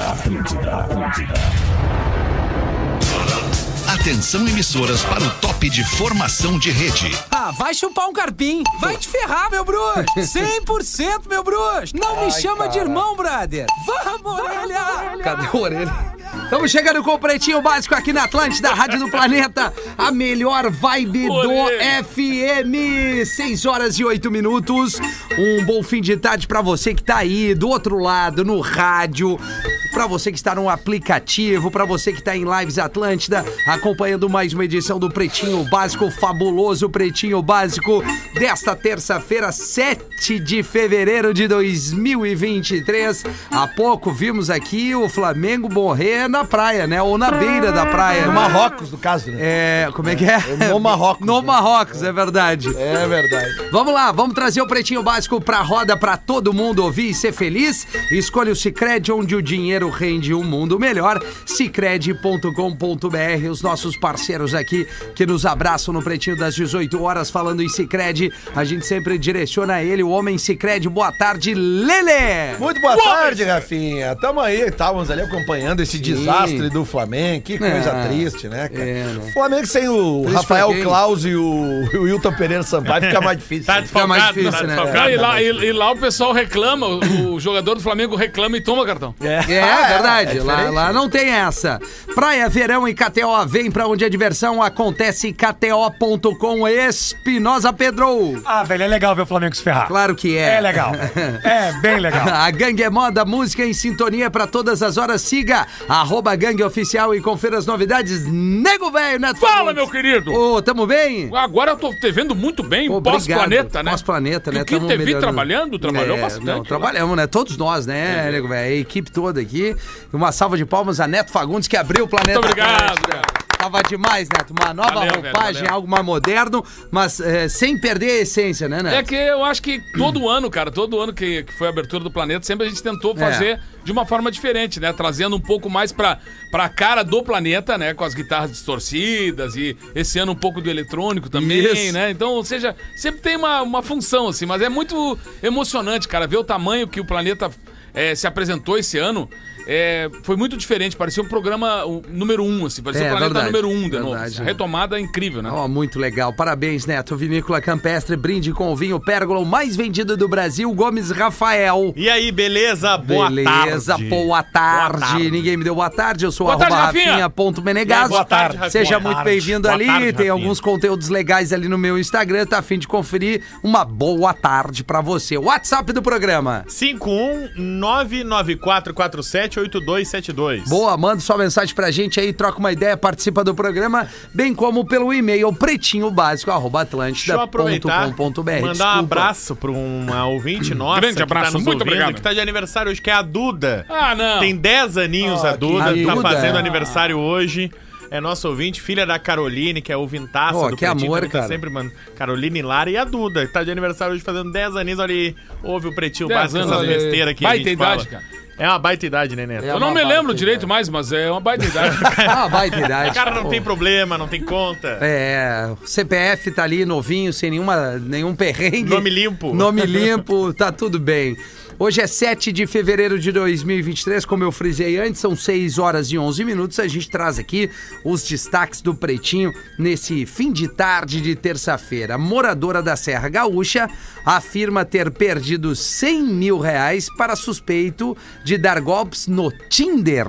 Atlântida, Atlântida, Atlântida. Atenção emissoras para o top de formação de rede. Ah, vai chupar um carpim. Vai te ferrar, meu bruxo. 100% meu bruxo. Não me chama de irmão, brother. Vamos, orelha. Cadê o orelha? Estamos chegando com o Pretinho Básico aqui na Atlântida, Rádio do Planeta, a melhor vibe do FM. 6 horas e 8 minutos. Um bom fim de tarde pra você que tá aí do outro lado, no rádio, pra você que está no aplicativo, pra você que tá em Lives Atlântida, acompanhando mais uma edição do Pretinho Básico, fabuloso Pretinho Básico, desta terça-feira, 7 de fevereiro de 2023. Há pouco vimos aqui o Flamengo morrer na praia, né? Ou na beira da praia. No né? Marrocos, no caso, né? É, como é que é? No Marrocos, No né? Marrocos, é verdade. É verdade. Vamos lá, vamos trazer o Pretinho Básico pra roda pra todo mundo ouvir e ser feliz. Escolha o Cicred, onde o dinheiro rende um mundo melhor. Cicred.com.br, os nossos parceiros aqui que nos abraçam no Pretinho das 18 horas, falando em Cicred. A gente sempre direciona ele, o homem Cicred. Boa tarde, Lele! Muito boa tarde, Rafinha. Tamo aí, estávamos ali acompanhando esse desastre do Flamengo. Que coisa É. triste, né, cara? É, né? Flamengo sem o Triste Rafael? Klaus e o, o Wilton Pereira Sampaio fica mais difícil. Tá Fica mais desfalcado, difícil, tá né? desfalcado. E, lá, e, e lá o pessoal reclama, o, o jogador do Flamengo reclama e toma cartão. É, Ah, verdade. é lá, lá não tem essa. Praia, verão e KTO. Vem pra onde a diversão acontece. KTO.com. Espinosa Pedro. Ah, velho, é legal ver o Flamengo se ferrar. Claro que é. É legal. É bem legal. A Gangue é Moda, música em sintonia pra todas as horas. Siga arroba Gangue Oficial e confira as novidades. Nego velho, Neto Fala, meu querido! Ô, tamo bem? Agora eu tô te vendo muito bem, Obrigado. pós-planeta, né? Pós-planeta, né? O que Tamo te vi melhorando. trabalhando, trabalhou É, bastante. Não, trabalhamos, né? Todos nós, né, nego velho? A equipe toda aqui. Uma salva de palmas a Neto Fagundes, que abriu o planeta. Muito obrigado, cara. Tava demais, Neto. Uma nova Valeu, velho, roupagem, valeu. algo mais moderno, mas é, sem perder a essência, né, Neto? É que eu acho que todo ano, cara, todo ano que, que foi a abertura do planeta, sempre a gente tentou É. fazer de uma forma diferente, né? Trazendo um pouco mais pra, pra cara do planeta, né? Com as guitarras distorcidas e esse ano um pouco do eletrônico também, Isso. né? Então, ou seja, sempre tem uma, uma função, assim, mas é muito emocionante, cara, ver o tamanho que o planeta eh, se apresentou esse ano. É, foi muito diferente, parecia um programa o, número um, assim, parecia É, o planeta verdade, número um de novo. verdade, assim. Retomada é incrível, né? Ó, muito legal. Parabéns, Neto. Vinícola Campestre, brinde com o vinho Pérgola, o mais vendido do Brasil, Gomes Rafael. E aí, beleza? Boa Beleza, tarde. boa tarde. Boa tarde. Ninguém me deu boa tarde. Eu sou Boa arroba tarde, Rafinha. Rafinha.menegaso. Boa tarde, Rafinha. Seja Boa muito bem-vindo ali. tarde, Tem Rafinha. alguns conteúdos legais ali no meu Instagram. Tá a fim de conferir. Uma boa tarde pra você. WhatsApp do programa. 51994478272. Boa, manda sua mensagem pra gente aí, troca uma ideia, participa do programa, bem como pelo e-mail pretinhobásico.atlântida.com.br. mandar um abraço pra uma ouvinte nossa Grande que abraço, tá muito ouvindo, obrigado. que tá de aniversário hoje, que é a Duda. Ah, não. Tem 10 aninhos a Duda, que- tá Duda? fazendo aniversário hoje. É nossa ouvinte, filha da Caroline, que é ouvintaça Ó, do que Pretinho, amor, tá cara. sempre mandando. Caroline Lara e a Duda, que tá de aniversário hoje fazendo 10 aninhos, olha aí, ouve o Pretinho 10 Básico, essas é, besteiras que a baita gente idade, fala. cara. É uma baita idade, né, Neto? É Eu não uma me lembro baita direito idade. mais, mas é uma baita idade. Ah, baita idade. O cara não Pô. tem problema, não tem conta. É, o CPF tá ali novinho, sem nenhuma, nenhum perrengue. Nome limpo. Nome limpo, tá tudo bem. Hoje é 7 de fevereiro de 2023, como eu frisei antes, são 6 horas e 11 minutos. A gente traz aqui os destaques do Pretinho nesse fim de tarde de terça-feira. Moradora da Serra Gaúcha afirma ter perdido 100 mil reais para suspeito de dar golpes no Tinder.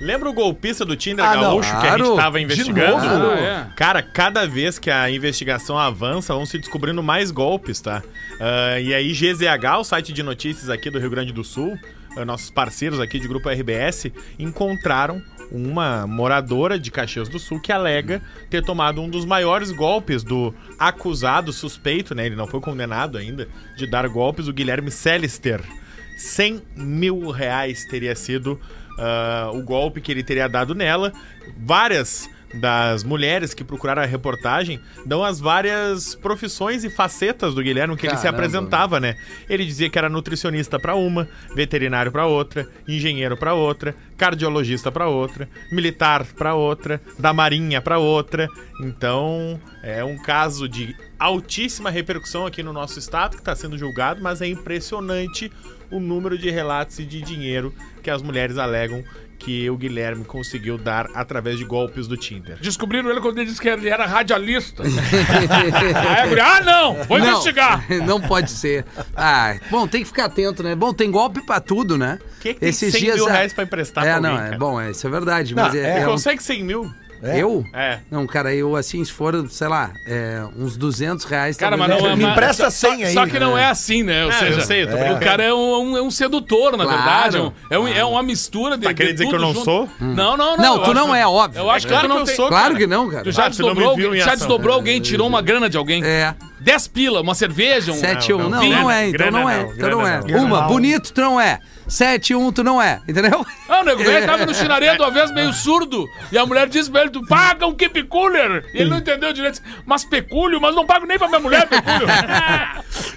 Lembra o golpista do Tinder Ah, não. gaúcho que a Claro. gente tava De investigando? novo? Ah, é. Cara, cada vez que a investigação avança, vão se descobrindo mais golpes, tá? Ah, e aí, GZH, o site de notícias aqui do Rio Grande do Sul, ah, nossos parceiros aqui de Grupo RBS, encontraram uma moradora de Caxias do Sul que alega ter tomado um dos maiores golpes do acusado suspeito, né? Ele não foi condenado ainda, de dar golpes, o Guilherme Celister. 100 mil reais teria sido ah, o golpe que ele teria dado nela. Várias das mulheres que procuraram a reportagem dão as várias profissões e facetas do Guilherme que ele se Caramba. apresentava, né? Ele dizia que era nutricionista pra uma, veterinário pra outra, engenheiro pra outra, cardiologista pra outra, militar pra outra, da marinha pra outra. Então, é um caso de altíssima repercussão aqui no nosso estado que está sendo julgado, mas é impressionante o número de relatos e de dinheiro que as mulheres alegam que o Guilherme conseguiu dar através de golpes do Tinder. Descobriram ele quando ele disse que ele era radialista. Aí a guria, ah, não, vou Não, investigar. Não pode ser. Ah, bom, tem que ficar atento, né? Bom, tem golpe pra tudo, né? Quem que tem 100 mil reais pra emprestar É, pra não, alguém, é cara? bom, é, isso é verdade. Não, Mas é, é, é consegue 100 mil? Eu? É. Não, cara, eu assim, se for, sei lá, é, uns 200 reais. Cara, mas não é Me empresta só- 100 aí. Só que não é assim, né? Ou É, seja, eu sei, eu tô o cara é um, é um- é um sedutor, na Claro. verdade. É, um- é, um- é uma mistura de. Tá querendo dizer que eu não junto. sou? Não, não, não. Não, eu tu não que- é, óbvio. Eu acho É claro que não eu tem- sou, Claro cara. que não, cara. Tu já Ah, não desdobrou, já desdobrou alguém, tirou uma grana de alguém. É. 10 pila, uma cerveja, um. 7 1 não, não, vinho. não é, então não é. não, Então não é. não. Uma, não. bonito, tu não é. 7 1 tu não é. Entendeu? Ah, o nego velho tava no chinaredo uma vez meio surdo. E a mulher disse pra ele: Tu paga um keep cooler. E ele não entendeu direito. Mas pecúlio, mas não pago nem pra minha mulher pecúlio.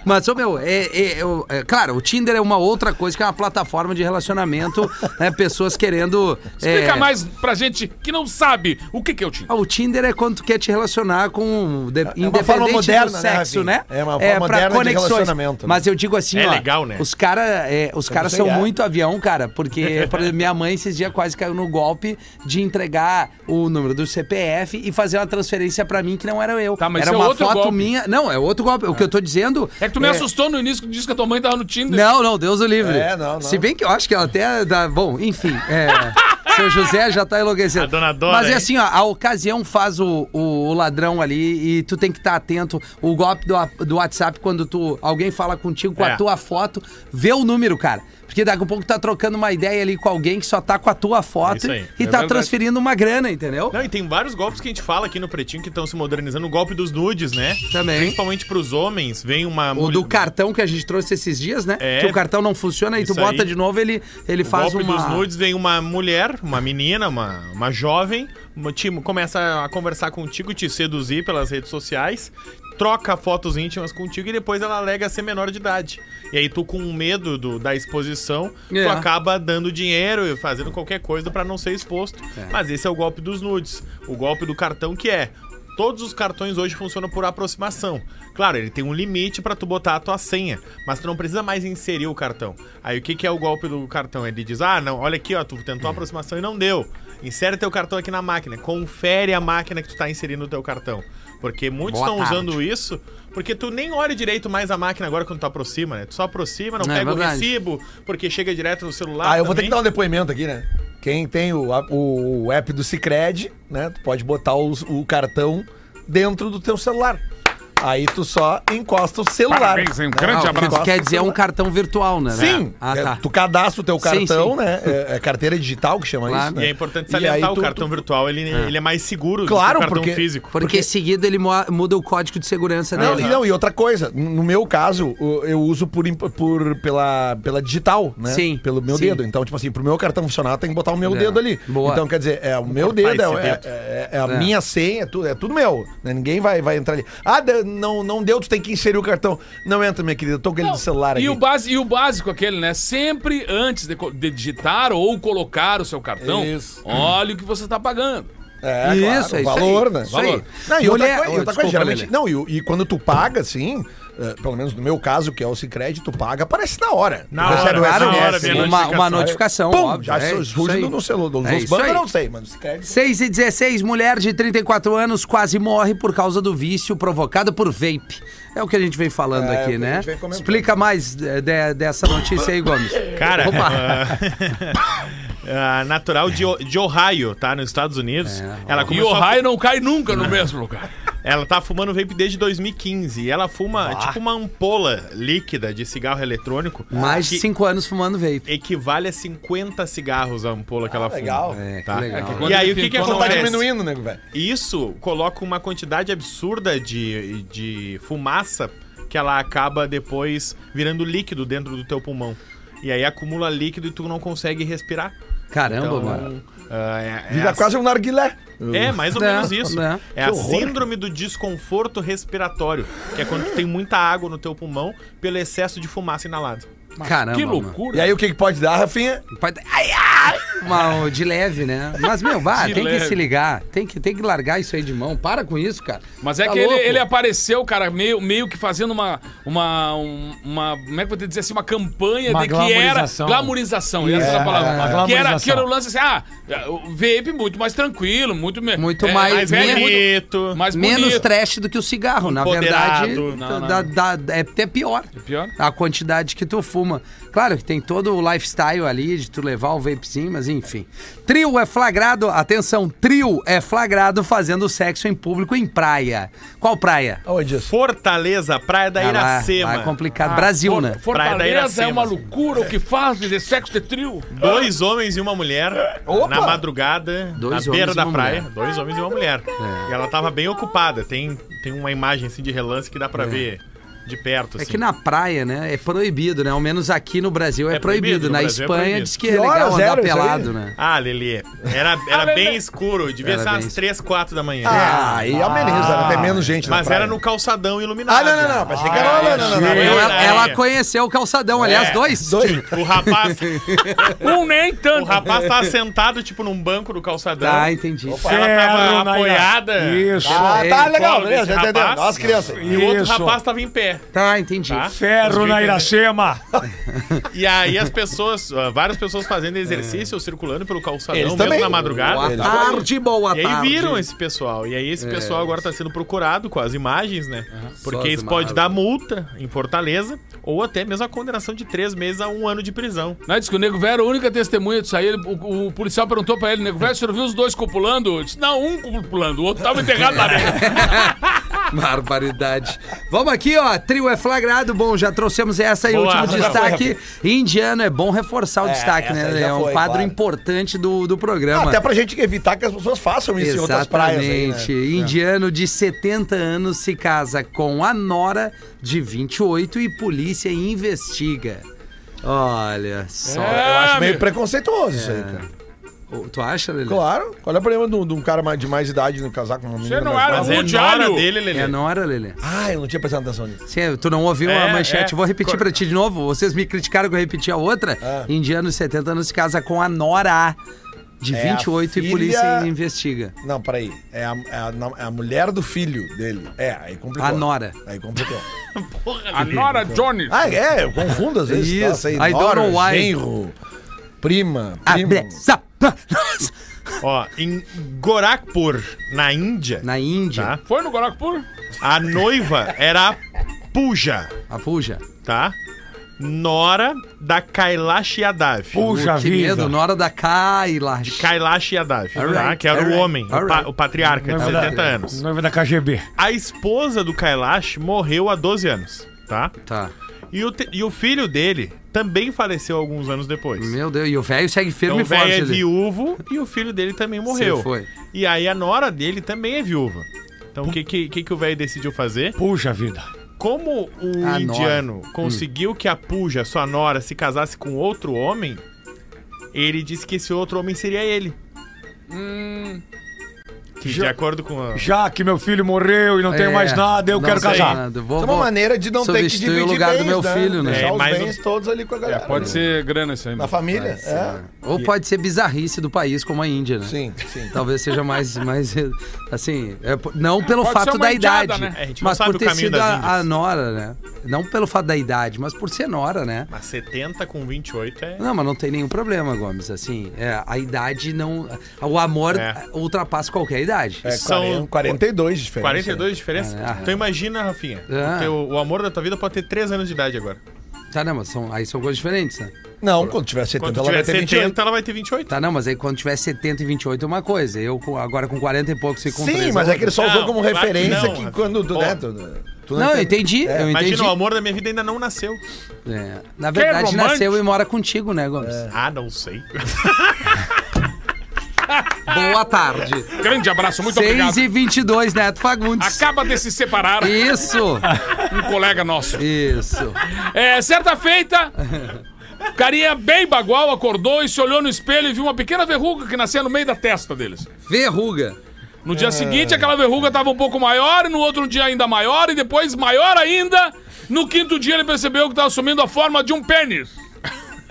Mas, ô meu, é, é- eu- é- claro, o Tinder é uma outra coisa que é uma plataforma de relacionamento, né? Pessoas querendo. Explica é, mais pra gente que não sabe o que, que é o Tinder. Ah, O Tinder é quando tu quer te relacionar com. De, independente forma moderna, do né, sexo, Rafinha? né? É uma forma moderna de relacionamento, né? Mas eu digo assim, É ó. legal, né? Os caras os caras sei, são é. Muito avião, cara, porque por exemplo, minha mãe esses dias quase caiu no golpe de entregar o número do CPF e fazer uma transferência pra mim que não era eu. Tá, mas era isso é uma outro foto golpe. minha. Não, é outro golpe. O que eu tô dizendo. É que tu me assustou no início que disse que a tua mãe tava no Tinder. Não, não, Deus o livre. É, não, não. Se bem que eu acho que ela até dá. Bom, enfim. É, seu José já tá enlouquecendo. A dona Dora, Mas é assim, ó, a ocasião faz o, o, o ladrão ali e tu tem que estar atento. O golpe do, do WhatsApp, quando tu alguém fala contigo com a É. tua foto, vê o número, cara. Porque daqui a pouco tá trocando uma ideia ali com alguém que só tá com a tua foto aí, e é tá verdade. transferindo uma grana, entendeu? Não, e tem vários golpes que a gente fala aqui no Pretinho que estão se modernizando. O golpe dos nudes, né? Também. Principalmente pros homens. Vem uma O do cartão que a gente trouxe esses dias, né? É. que o cartão não funciona e tu bota aí. de novo, ele, ele O faz golpe uma... dos nudes vem uma mulher, uma menina, uma, uma jovem, te- começa a conversar contigo, te seduzir pelas redes sociais, troca fotos íntimas contigo e depois ela alega ser menor de idade. E aí tu, com medo do- da exposição, É. tu acaba dando dinheiro e fazendo qualquer coisa pra não ser exposto. É. Mas esse é o golpe dos nudes. O golpe do cartão que é. Todos os cartões hoje funcionam por aproximação. Claro, ele tem um limite pra tu botar a tua senha, mas tu não precisa mais inserir o cartão. Aí o que, que é o golpe do cartão? Ele diz: "Ah, não, olha aqui, ó, tu tentou a aproximação e não deu. Insere teu cartão aqui na máquina, confere a máquina que tu tá inserindo o teu cartão". Porque muitos estão usando isso porque tu nem olha direito mais a máquina agora quando tu aproxima, né? Tu só aproxima, não É pega o verdade. recibo, porque chega direto no celular. Ah, eu vou ter também. que dar um depoimento aqui, né? Quem tem o, o, o app do Cicred, né? Tu pode botar os- o cartão dentro do teu celular. Aí tu só encosta o celular. Parabéns, hein? Um grande Ah, o que abraço. tu quer dizer é um cartão virtual, né? Sim, Ah, é, tá. tu cadastra o teu Sim, cartão, sim. né? É, é carteira digital que chama Claro. isso, né? E é importante E salientar aí o tu- cartão tu- virtual, ele, ele é mais seguro Claro, do que o cartão porque- físico. Porque, em seguida ele mo- muda o código de segurança Não, dele. e, não, e outra coisa, no meu caso, o- eu uso por, imp- por pela, pela digital, né? Sim, Pelo meu sim. dedo. Então, tipo assim, pro meu cartão funcionar, tem que botar o meu É, dedo ali. boa. Então, quer dizer, é o meu cortar dedo, esse é, dedo. é- é a É. minha senha, é tudo, é tudo meu. né? Ninguém vai, vai entrar ali. Ah, não, não deu, tu tem que inserir o cartão. Não entra, minha querida, eu tô com ele do celular aqui. E o, base, e o básico aquele, né? Sempre antes de, co- de digitar ou colocar o seu cartão, Isso. olha o que você tá pagando. É, Isso, claro, é isso valor, aí, né? isso aí. Valor. Não, e outra, Mulher- coisa, e desculpa, geralmente. Lelê. Não, e, o- e quando tu paga, assim, eh, pelo menos no meu caso, que é o Cicred, tu paga, aparece na hora. Na Tu recebe hora, o na hora, vem a uma, uma notificação. Pum, óbvio. já é, surge isso aí. no, celular. Nos É bancos eu não sei, mas o Cicred... 6 e 16, mulher de 34 anos quase morre por causa do vício provocado por vape. É o que a gente vem falando É, aqui, né? Explica mais de- de- dessa notícia aí, Gomes. Cara, Ah, ah, natural de, O- de Ohio, tá? Nos Estados Unidos. ela E começou o a não cai nunca no mesmo lugar. Ela tá fumando vape desde 2015 e ela fuma tipo uma ampola líquida de cigarro eletrônico. Mais de que 5 anos fumando vape. equivale a 50 cigarros a ampola que ela fuma. legal. É, que Tá? legal. que quando E aí o que que Só tá acontece? diminuindo, nego, velho. Isso coloca uma quantidade absurda de, de fumaça que ela acaba depois virando líquido dentro do teu pulmão. E aí acumula líquido e tu não consegue respirar. Caramba, Então, mano. ah, é- é Vira assim- quase um narguilé. É, mais ou É, menos isso. é. É a síndrome do desconforto respiratório, que é quando tu tem muita água no teu pulmão pelo excesso de fumaça inalada. Caramba. Que mano. loucura. E aí o que, que pode dar, Rafinha? Pode- Ai, ai! Uma, de leve, né? Mas, meu, vá, De tem que leve. se ligar. Tem que, tem que largar isso aí de mão. Para com isso, cara. Mas é Tá que ele, louco? ele apareceu, cara, meio, meio que fazendo uma, uma, um- uma. Como é que eu vou dizer assim? Uma campanha Uma de que era. glamorização. Glamorização, essa é a É, palavra. uma que, era, que era o lance assim, ah, o vape muito mais tranquilo, muito, me- Muito é, mais- velho, menos- Bonito. mais Menos bonito. trash do que o cigarro. Na Empoderado. verdade, Não, não. dá- dá- é até pior. É pior? A quantidade que tu fuma. Claro que tem todo o lifestyle ali de tu levar o vapezinho, mas enfim. Trio é flagrado, atenção, trio é flagrado fazendo sexo em público em praia. Qual praia? Aonde isso? Fortaleza, Praia da Ah, lá- Iracema. lá é complicado. Brasil, For- né? Praia da Fortaleza é uma loucura o que faz de sexo de trio. Dois homens e uma mulher Opa! na madrugada, Dois na beira da praia. mulher. Dois homens e uma mulher. E ela tava bem ocupada. Tem, tem uma imagem assim de relance que dá pra ver de perto. É Assim. que na praia, né, é proibido, né? Ao menos aqui no Brasil é, É proibido. proibido, Na Brasil é Espanha proibido. diz que, Que é legal andar era pelado, né? Ah, Lelê. Era, era Ah, bem escuro. Devia Era ser umas escuro. 3, 4 da manhã. Ah, aí ameniza, né? Tem menos gente na Mas praia. era no calçadão iluminado. Ah, não, não, não. Que era... Ah, não, não, não, não, não. gente. Ela, conheceu o calçadão, aliás, É. dois. Dois. O rapaz, Um nem o tanto. rapaz tava sentado, tipo, num banco do calçadão. Tá, entendi. Ela tava apoiada. Isso. Ah, tá legal, beleza, entendeu. as crianças. E o outro rapaz tava em pé. Tá, entendi. Tá? Ferro na Iracema. E aí as pessoas, várias pessoas fazendo exercício, circulando pelo calçadão, Eles mesmo também. na madrugada. Boa tarde, boa E aí tarde. viram esse pessoal. E aí esse pessoal agora tá sendo procurado com as imagens, né? Porque isso pode dar multa em Fortaleza ou até mesmo a condenação de três meses a um ano de prisão. Não, disse que o Nego Velho a única testemunha disso aí. Ele- o, o policial perguntou pra ele, Nego Velho, o senhor viu os dois copulando? Ele disse, não, um copulando, o outro tava enterrado na areia. Barbaridade. Vamos aqui, ó. Trio é flagrado. Bom, já trouxemos essa aí, Boa, último destaque. Indiano é bom reforçar o É, destaque, né? É um foi, quadro claro. importante do, do programa. Até pra gente evitar que as pessoas façam isso em outras praias. né? Exatamente. Indiano de 70 anos se casa com a Nora de 28 e polícia investiga. Olha só. É. Eu acho meio preconceituoso isso aí, cara. Tu acha, Lelê? Claro. Qual é o problema de um de um cara mais- de mais idade no casar com uma menina não mais era nova? Mas é alho. dele, Lelê. É Nora, Lelê. Ah, eu não tinha prestado atenção nisso. Sim, tu não ouviu É, a manchete? é. Vou repetir Cor- pra ti de novo. Vocês me criticaram que eu repeti a outra. Ah. Indiano de 70 anos se casa com a Nora de É a 28 e filha- polícia investiga. Não, peraí. É a, é, a, é a mulher do filho dele. É, aí complicou. A Nora. Aí complicou. A Nora Jones. Ah, é, eu confundo às vezes. Isso. Nossa, aí, I don't Nora, know why. genro, prima, primo. Abre Ó, em Gorakhpur, na Índia, Na Índia, tá? Foi no Gorakpur? A noiva era a Puja, a Puja. tá? Nora da Kailash Yadav. Puxa que vida. medo, na hora da Kailash. Kailash Yadav, tá? Alright, Que era o alright, homem, o, pa- alright. o patriarca de Noiva da- 70 anos. Noiva da KGB. A esposa do Kailash morreu há 12 anos, tá? Tá. E o, te- e o filho dele também faleceu alguns anos depois. Meu Deus, e o velho segue Então firme o e velho forte. é ali. viúvo e o filho dele também morreu. Sim, foi. E aí a nora dele também é viúva. Então o que, que, que, que o velho decidiu fazer? Puxa vida. Como o A indiano conseguiu que a Puja, sua nora, se casasse com outro homem, ele disse que esse outro homem seria ele. Que de Já- acordo com a... Já que meu filho morreu e não tenho É, mais nada, eu quero sei casar. nada. Vou, Isso é uma vou- maneira de não ter que substituir o dividir lugar do bens, meu filho, né? Deixar É, os mas bens todos ali com a galera. Pode ser grana isso aí. Na família, é. Ou pode ser bizarrice do país, como a Índia, né? Sim, sim. Talvez seja mais, mais assim, é, não pelo Pode fato ser uma da indiada, idade, né? É, a gente não mas por ter sido a, a nora, né? Não pelo fato da idade, mas por ser nora, né? Mas 70 com 28 é... Não, mas não tem nenhum problema, Gomes. Assim, é, a idade não. O amor É. ultrapassa qualquer idade. É São 40, 42 de diferença. 42 de diferença? Ah, Então imagina, Rafinha, Ah. o, o amor da tua vida pode ter 3 anos de idade agora. Tá, não, mas são, aí são coisas diferentes, né? Não, quando tiver 70, Quando ela tiver vai ter 70, 28. ela vai ter 28. Tá, não, mas aí quando tiver 70 e 28 é uma coisa. Eu agora com 40 e poucos e com Sim, 3 mas é que ele só usou Não, como claro que referência não, que, quando Pô. né, tu, tu Não, eu entende. entendi, É. eu entendi. Imagina, o amor da minha vida ainda não nasceu. É, Na verdade, nasceu e mora contigo, né, Gomes? Ah, não sei. Boa tarde. Grande abraço, muito 6 obrigado. e 22, Neto Fagundes. Acaba de se separar Isso, um colega nosso. isso. É, certa feita, carinha bem bagual acordou e se olhou no espelho e viu uma pequena verruga que nascia no meio da testa deles. Verruga. No dia seguinte, aquela verruga tava um pouco maior, e no outro dia ainda maior, e depois maior ainda. No quinto dia, ele percebeu que tava assumindo a forma de um pênis.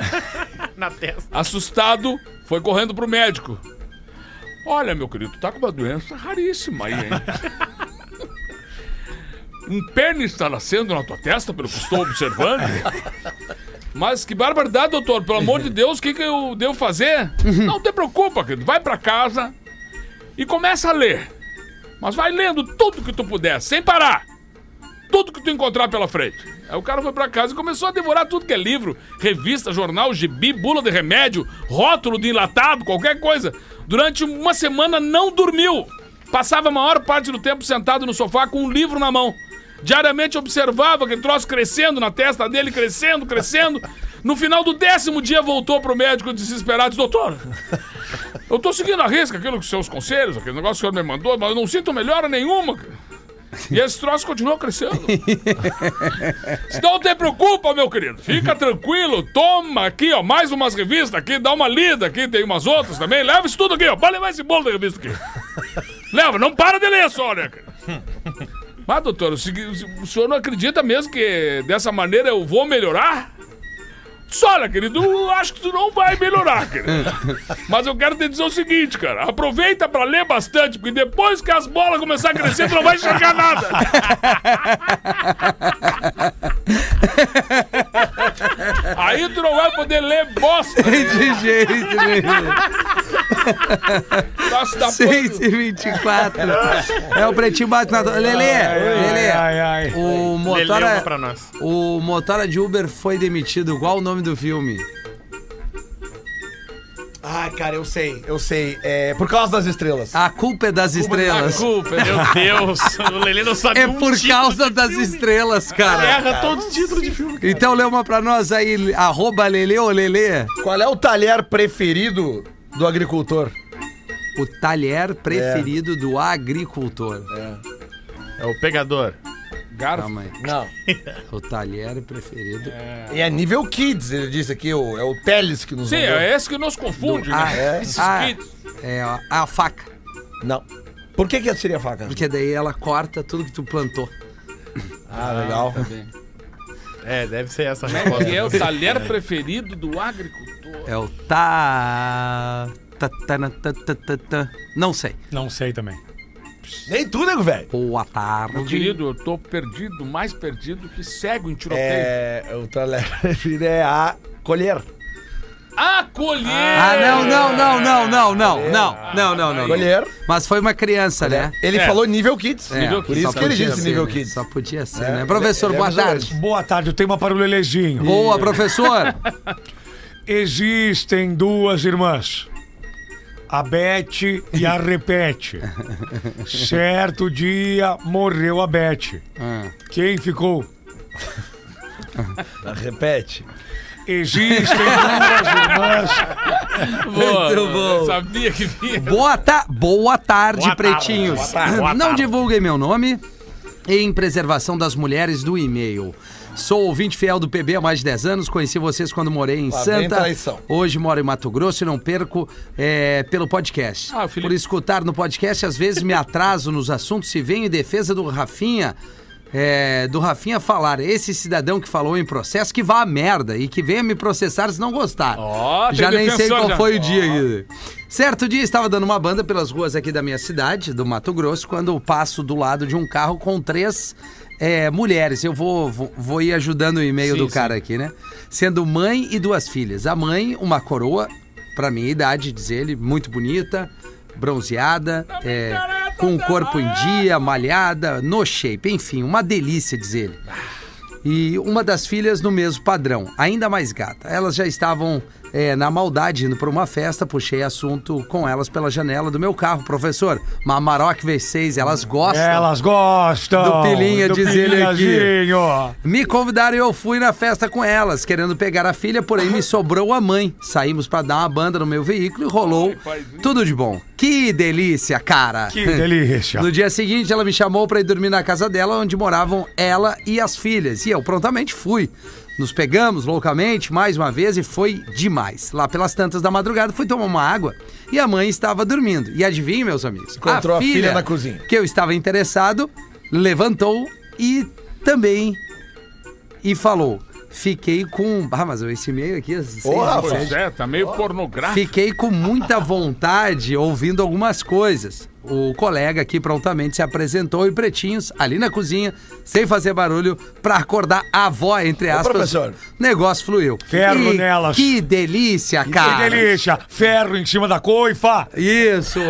Na testa. Assustado, foi correndo pro médico. Olha, meu querido, tu tá com uma doença raríssima aí, hein? Um pênis está nascendo na tua testa, pelo que estou observando. Mas que barbaridade, doutor. Pelo amor de Deus, o que, que eu devo fazer? Não te preocupa, querido. Vai pra casa e começa a ler. Mas vai lendo tudo que tu puder, sem parar. Tudo que tu encontrar pela frente. Aí o cara foi pra casa e começou a devorar tudo que é livro, revista, jornal, gibi, bula de remédio, rótulo de enlatado, qualquer coisa. Durante uma semana não dormiu. Passava a maior parte do tempo sentado no sofá com um livro na mão. Diariamente observava aquele troço crescendo na testa dele, crescendo, crescendo. No final do décimo dia voltou pro médico desesperado e disse, doutor, eu tô seguindo a risca aquilo que seus conselhos, aquele negócio que o senhor me mandou, mas eu não sinto melhora nenhuma. Cara." E esse troço continua crescendo. Não te preocupa, meu querido. Fica tranquilo. Toma aqui, ó, mais umas revistas aqui. Dá uma lida aqui. Tem umas outras também. Leva isso tudo aqui, ó. Pode levar esse bolo de revista aqui. Leva, não para de ler só, né, cara? Mas, doutor, o senhor não acredita mesmo que dessa maneira eu vou melhorar? Só, olha, querido, eu acho que tu não vai melhorar, querido. Mas eu quero te dizer o seguinte, cara. Aproveita pra ler bastante, porque depois que as bolas começarem a crescer, tu não vai enxergar nada. Aí tu não vai poder ler bosta. De jeito nenhum. Da 6 e 24. É o pretinho básico na. Lelê, Lelê. Ai, ai. O Lelê, motora, uma pra nós. o motora de Uber foi demitido. Qual o nome do filme? Ah, cara, eu sei, eu sei. É por causa das estrelas. A culpa é das estrelas. culpa, Meu Deus, o Lelê não sabe É um por título causa das filme. estrelas, cara. Erra todos os títulos de filme. cara. Então lê uma pra nós aí, arroba Lelê ou Lelê. Qual é o talher preferido do agricultor? O talher preferido do agricultor. É o pegador. Garfo. Calma aí. Não. O talher preferido. E é nível kids, ele disse aqui, o, é o Teles que nos Sim, mandou. é esse que nos confunde, Ah, né? é? Esses Ah, kits. é a, a faca. Não. Por que que seria faca? Porque daí ela corta tudo que tu plantou. Ah, legal. É, deve ser essa a resposta. Que é o talher preferido do agricultor. É o tá. tá, tá, tá, tá, tá, tá. Não sei. Não sei também. Nem tu, nego, velho. Boa tarde. Meu querido, eu tô perdido, mais perdido que cego em tiroteio. É, o talher preferido é a colher. Acolher! Ah, não, não, não, não, não, não, não, não, não, não. Colher. Mas foi uma criança, né? Ele É. falou nível kids. É, Nível Por kids, isso só que ele podia disse ser, nível né? kids. Só podia ser, É, né? Professor, ele- boa tarde. Boa tarde, eu tenho uma para o Lelezinho. Boa, professor. Existem duas irmãs. A Bete e a Repete. certo dia morreu a Bete. Ah. Quem ficou? Repete. Existem duas irmãs. Boa, Muito bom. eu Sabia que vinha. Boa, ta boa tarde, Boa tarde, pretinhos. boa tarde, boa Não tarde. divulguem meu nome em preservação das mulheres do e-mail. Sou ouvinte fiel do PB há mais de 10 anos, conheci vocês quando morei em Lá Santa. Hoje moro em Mato Grosso e não perco é, pelo podcast. Ah, Por escutar no podcast, às vezes me atraso nos assuntos e venho em defesa do Rafinha. É, do Rafinha falar, esse cidadão que falou em processo que vá a merda e que venha me processar se não gostar. Tem já nem sei qual já. foi o dia ainda. Certo dia estava dando uma banda pelas ruas aqui da minha cidade, do Mato Grosso, quando eu passo do lado de um carro com três é, mulheres. Eu vou, vou, vou ir ajudando o e-mail Sim, do cara aqui, né? Sendo mãe e duas filhas. A mãe, uma coroa, pra minha idade, diz ele, muito bonita, bronzeada, é, com o corpo em dia, malhada, no shape, enfim, uma delícia, diz ele. E uma das filhas no mesmo padrão, ainda mais gata. Elas já estavam é, na maldade indo para uma festa, puxei assunto com elas pela janela do meu carro. Professor, uma Amarok V6, elas gostam. Elas gostam. Do Pilinha, diz ele aqui. Me convidaram e eu fui na festa com elas, querendo pegar a filha, porém me sobrou a mãe. Saímos para dar uma banda no meu veículo e rolou tudo de bom. Que delícia, cara! Que delícia. No dia seguinte, ela me chamou para ir dormir na casa dela, onde moravam ela e as filhas. E eu prontamente fui. Nos pegamos loucamente mais uma vez e foi demais. Lá pelas tantas da madrugada fui tomar uma água e a mãe estava dormindo. E adivinhe, meus amigos? Encontrou a filha na cozinha. Que eu estava interessado, levantou e também e falou: Fiquei com. Ah, mas esse e-mail aqui. Porra, Pois é, tá meio pornográfico. Fiquei com muita vontade ouvindo algumas coisas. O colega aqui prontamente se apresentou e pretinhos ali na cozinha, sem fazer barulho, pra acordar a avó, entre aspas. professor. Negócio fluiu. Ferro E nelas. Que delícia, cara. Que delícia! Ferro em cima da coifa! Isso!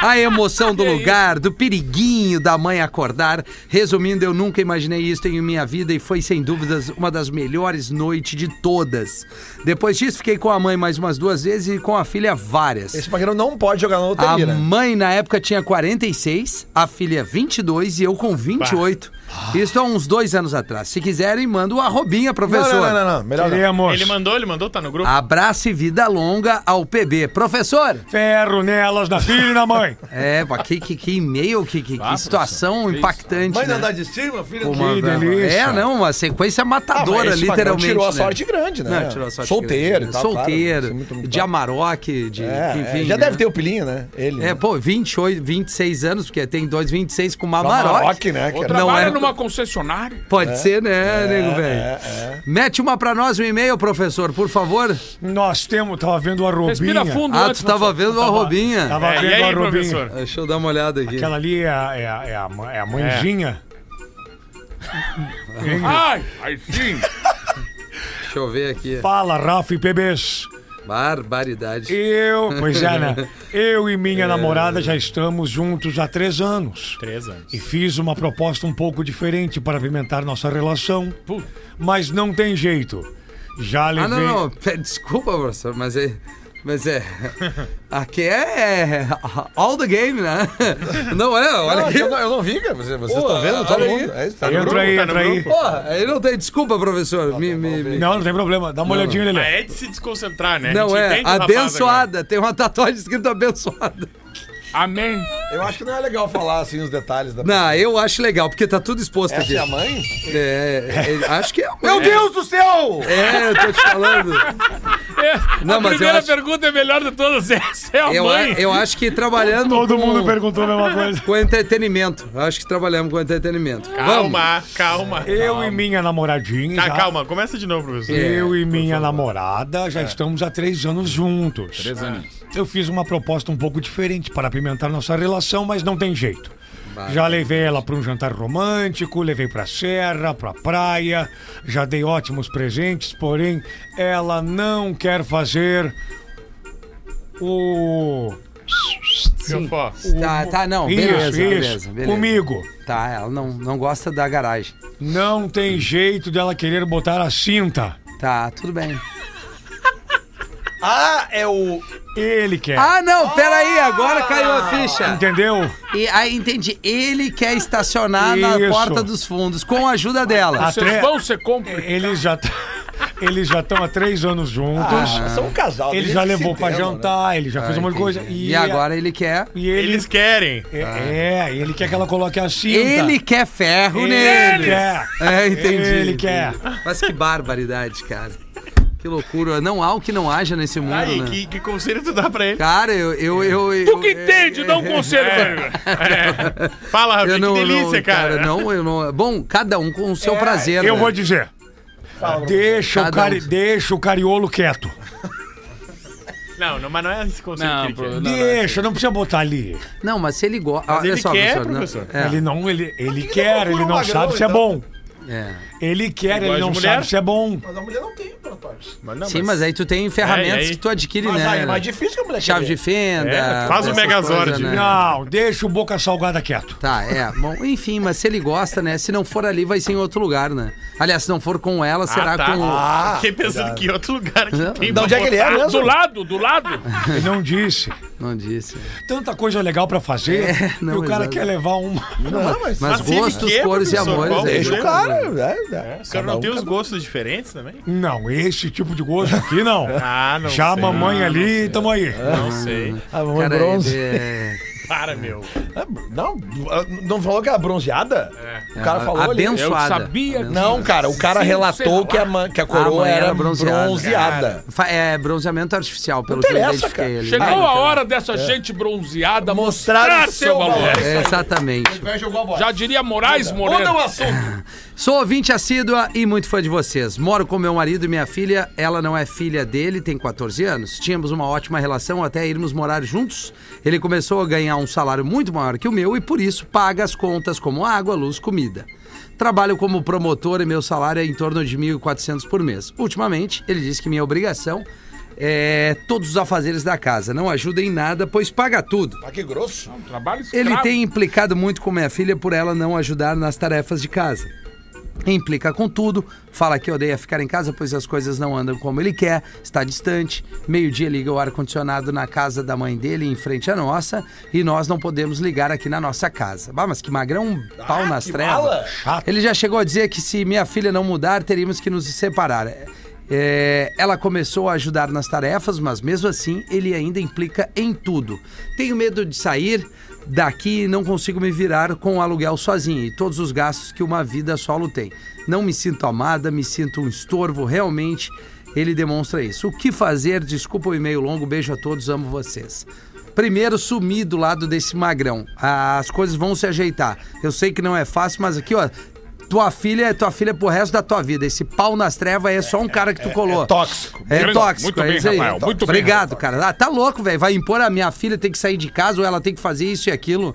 A emoção do lugar, do periguinho da mãe acordar. Resumindo, eu nunca imaginei isso em minha vida e foi sem dúvidas uma das melhores noites de todas. Depois disso, fiquei com a mãe mais umas duas vezes e com a filha várias. Esse paquerão não pode jogar na A loteria, né? mãe na época tinha 46, a filha 22 e eu com 28. Isso há uns dois anos atrás. Se quiserem, manda o arrobinha, professor. não, não, não, não. Melhor não. Queremos Ele mandou, ele mandou, tá no grupo. Abraço e vida longa ao PB. Professor! ferro nelas, na filha e na mãe. É, pá, que, que, que e-mail, que, que, que situação que impactante. Mãe né? dá de cima, filha Pô, do... uma- delícia. É, não, uma sequência matadora, Ah, literalmente. tirou a né? sorte grande, né? Não, tirou a sorte Solteiro grande, e né? tal, Solteiro, claro, é de. Amarok, de. É, enfim. é, já né? deve ter o pilinho, né? Ele. É, né? pô, 28, 26 anos, porque tem dois 26 com uma. Amarok, né? Cara? Não trabalha é- numa concessionária. Pode ser, né, nego velho? É, é. Mete uma pra nós, um e-mail, professor, por favor. Nós temos, tava vendo a Robinha. Respira fundo Ah, antes. tu tava professor. vendo a Robinha. Tava É, vendo e aí, a Robinha. professor? Deixa eu dar uma olhada aqui. Aquela ali é, a- é, a- é, a, ma- é a manjinha. Ai, aí sim. Deixa eu ver aqui. Fala, Rafa e PBs. Barbaridade. Eu, pois é, né? Eu e minha namorada já estamos juntos há três anos. Três anos. E fiz uma proposta um pouco diferente para apimentar nossa relação. Putz. Mas não tem jeito. Já levei. Ah, não, não. Desculpa, professor, mas é. Mas é. Aqui é. All the game, né? Não é? Olha Não, aqui. eu, não, eu não vi, cara. Vocês estão vendo? Todo olha mundo. aí. É, tá no Entra grupo. aí, tá no entra aí. grupo. Porra, aí não tem desculpa, professor. Me, me, me- Não, não tem problema. Dá uma olhadinha, Lelê. Ah, é de se desconcentrar, né? A Não gente é. rapaz. Abençoada. Tem uma tatuagem escrito abençoada. Amém. Eu acho que não é legal falar assim os detalhes da Não, eu acho legal, porque tá tudo exposto Essa aqui. é a mãe? É, é, acho que é. Meu Deus do céu! É, eu tô te falando. É, Não, a mas eu primeira acho- pergunta é melhor de todas. Essa é a Eu, mãe. eu acho que trabalhando. Todo com, mundo perguntou a mesma coisa. Com entretenimento. Eu acho que trabalhamos com entretenimento. Vamos. Calma, calma. Eu e minha namoradinha. Tá, já- calma, começa de novo, professor. Eu e minha namorada já estamos há três anos juntos. Três anos. Eu fiz uma proposta um pouco diferente para apimentar nossa relação, mas não tem jeito. Já levei ela para um jantar romântico, levei para serra, para praia, já dei ótimos presentes, porém ela não quer fazer o Fiofó. Tá, tá, não. isso, Beleza, isso, beleza, beleza. comigo. Tá, ela não, não gosta da garagem. Não tem jeito dela querer botar a cinta. Tá, tudo bem. Ah, é o. Ele quer. Ah, não, peraí, agora caiu a ficha. Entendeu? E, aí, entendi. Ele quer estacionar na Isso. porta dos fundos com a ajuda dela. Ah, Vocês tre- vão ser cúmplices. Eles já t- eles já estão há três anos juntos. São um casal. ele eles já levou pra né? jantar, ele já Ah, fez um monte de coisa. entendi. E agora ele quer. E ele. Eles querem. É, é, ele quer que ela coloque a cinta. Ele quer ferro Ele nele. quer. É, entendi. Ele quer. Mas que barbaridade, cara. Que loucura. Não há o que não haja nesse mundo, Aí, né? que, que conselho tu dá pra ele? Cara, eu. eu, eu, Tu eu- que entende, dá um conselho pra ele. É. Fala, Rafinha, Eu não, que delícia, não, cara. Não, eu não. Bom, cada um com o seu prazer. Eu né? vou dizer. Deixa o, cari... um. Deixa o cariolo quieto. Não, não, mas não é esse conselho Não, que ele pro- quer. não, Deixa, não precisa botar ali. Não, mas se ele gosta. Olha ele só, quer, professor. não- professor. é, Ele não, ele, ele que quer, ele ele não sabe se é então. bom. é. Ele quer, ele não mulher? sabe se é bom. Mas a mulher não tem protótipo. Mas não, Sim, mas aí tu tem ferramentas É, e aí? que tu adquire, Mas né? aí é mais difícil que a mulher Chave querer. de fenda. É, faz o essas Megazord. coisas, né? Não, deixa o boca salgada quieto. Tá, é. Bom, enfim, mas se ele gosta, né? Se não for ali, vai ser em outro lugar, né? Aliás, se não for com ela, será ah, tá. com. Ah, Fiquei pensando que em outro lugar que tem De onde é que ele é Ah, mesmo? do lado, do lado. Ele não disse. Não disse. Tanta coisa legal pra fazer. É, não, e o cara exato. quer levar uma. Não, mas. Mas Mas se ele gostos, quer, cores e professor, amores. qual aí, Deixa Deixa o o cara. É, é. O senhor não tem os gostos diferentes também? Não, esse tipo de gosto aqui não. Ah, não Já a sei. mamãe Ah, ali, tamo aí. Não sei. A mamãe Cara, bronze. é- Para, meu. É, Não, não falou que era bronzeada? O cara falou ali. Eu Abençoada. sabia que Não, cara, o cara Sim, relatou que a, ma- que a coroa mãe era era bronzeada. bronzeada. É bronzeamento artificial, pelo Não que eu identifiquei. Chegou Ah, a hora dessa gente bronzeada Mostrar mostrar, o seu seu valor. valor. É, exatamente. A. Já diria Moraes Muda o Moreira. assunto. Sou ouvinte assídua e muito fã de vocês. Moro com meu marido e minha filha. Ela não é filha dele, tem 14 anos. Tínhamos uma ótima relação até irmos morar juntos. Ele começou a ganhar um salário muito maior que o meu e por isso paga as contas como água, luz, comida. Trabalho como promotor e meu salário é em torno de 1.400 por mês. Ultimamente, ele disse que minha obrigação é todos os afazeres da casa. Não ajuda em nada, pois paga tudo. Ah, que grosso. Trabalho escravo. Ele tem implicado muito com minha filha por ela não ajudar nas tarefas de casa. Implica com tudo, fala que odeia ficar em casa pois as coisas não andam como ele quer, está distante. Meio-dia liga o ar-condicionado na casa da mãe dele em frente à nossa e nós não podemos ligar aqui na nossa casa. Bah, mas que magrão, um pau nas que trevas. Ele já chegou a dizer que se minha filha não mudar, teríamos que nos separar. É, ela começou a ajudar nas tarefas, mas mesmo assim ele ainda implica em tudo. Tenho medo de sair daqui não consigo me virar com o aluguel sozinho e todos os gastos que uma vida solo tem. Não me sinto amada, me sinto um estorvo, realmente ele demonstra isso. O que fazer? Desculpa o e-mail longo, beijo a todos, amo vocês. Primeiro, sumir do lado desse magrão. As coisas vão se ajeitar. Eu sei que não é fácil, mas aqui, ó, tua filha é tua filha pro resto da tua vida. Esse pau nas trevas é só um cara que tu colou. É tóxico. É Grande- tóxico, muito é bem, isso aí. Rafael, muito bem, Obrigado, cara. Ah, tá louco, velho. Vai impor a minha filha ter que sair de casa ou ela tem que fazer isso e aquilo.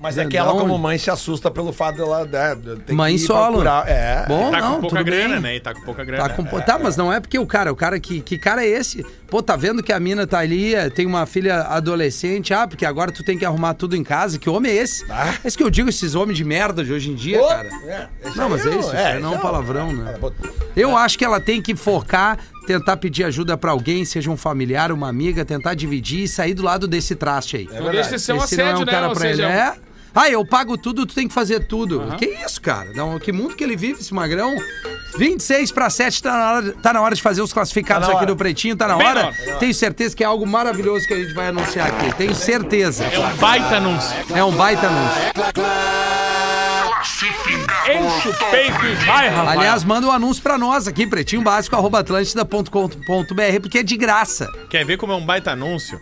Mas é que ela, onde? como mãe, se assusta pelo fato dela né, ter Mãe que ir solo. procurar. É. Bom, Tá não, com pouca tudo grana, bem. né? E tá com pouca grana. Tá, com... tá, mas não é porque o cara, o cara que, que cara é esse? Pô, tá vendo que a mina tá ali, é, tem uma filha adolescente, ah, porque agora tu tem que arrumar tudo em casa. Que homem é esse? Ah. É isso que eu digo, esses homens de merda de hoje em dia, Ô, cara. é, Não, mas é isso, isso aí esse não é um o- palavrão, né? É, Eu acho que ela tem que focar, tentar pedir ajuda pra alguém, seja um familiar, uma amiga, tentar dividir e sair do lado desse traste aí. Não deixa de ser um Esse não é assédio, um né? cara Ou pra ele. É. Ah, eu pago tudo, tu tem que fazer tudo. Que isso, cara? Não, que mundo que ele vive, esse magrão? 26 para 7, tá na, hora, tá na hora de fazer os classificados Tá aqui do Pretinho, tá na Bem hora? Tenho certeza que é algo maravilhoso que a gente vai anunciar aqui. Tenho certeza. É um baita anúncio. É um baita anúncio. Enche o peito e vai, Rafael. Aliás, manda um anúncio pra nós aqui, pretinhobásico.atlântida.com.br, porque é de graça. Quer ver como é um baita anúncio?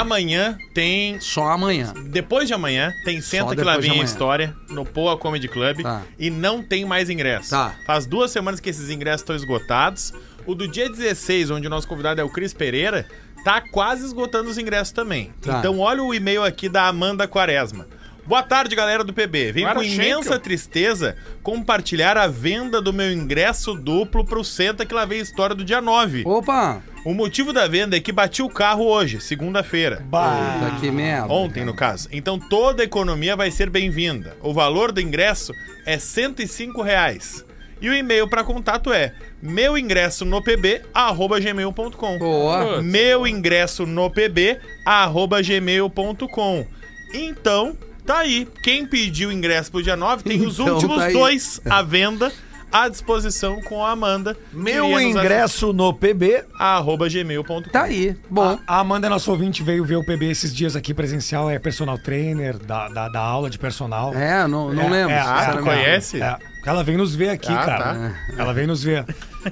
Amanhã tem. Só amanhã. Depois de amanhã, tem Senta que lá vem a história no Poa Comedy Club Tá. e não tem mais ingresso. Tá. Faz duas semanas que esses ingressos estão esgotados. O do dia 16, onde o nosso convidado é o Cris Pereira, tá quase esgotando os ingressos também. Tá. Então olha o e-mail aqui da Amanda Quaresma. Boa tarde, galera do PB. Venho Claro, com imensa Schenkel. tristeza compartilhar a venda do meu ingresso duplo pro Senta que lá vem a história do dia 9. Opa! O motivo da venda é que bati o carro hoje, segunda-feira. Tá aqui merda. Ontem, no caso. Então toda a economia vai ser bem-vinda. O valor do ingresso é 105 reais. E o e-mail para contato é meu ingresso no pb arroba gmail.com. Boa. Meu ingresso no pb arroba gmail.com. Então, tá aí. Quem pediu ingresso pro dia 9 tem os Então, últimos tá aí. dois à venda à disposição com a Amanda. Meu Queria nos ingresso no PB. arroba gmail.com. Tá aí. Bom. A Amanda, nossa ouvinte, veio ver o PB esses dias aqui presencial, é personal trainer, da, da, da aula de personal. É, não, não É, lembro. é, Ah, tu sinceramente. conhece? É, ela vem nos ver aqui, Ah, cara. Ela vem nos ver.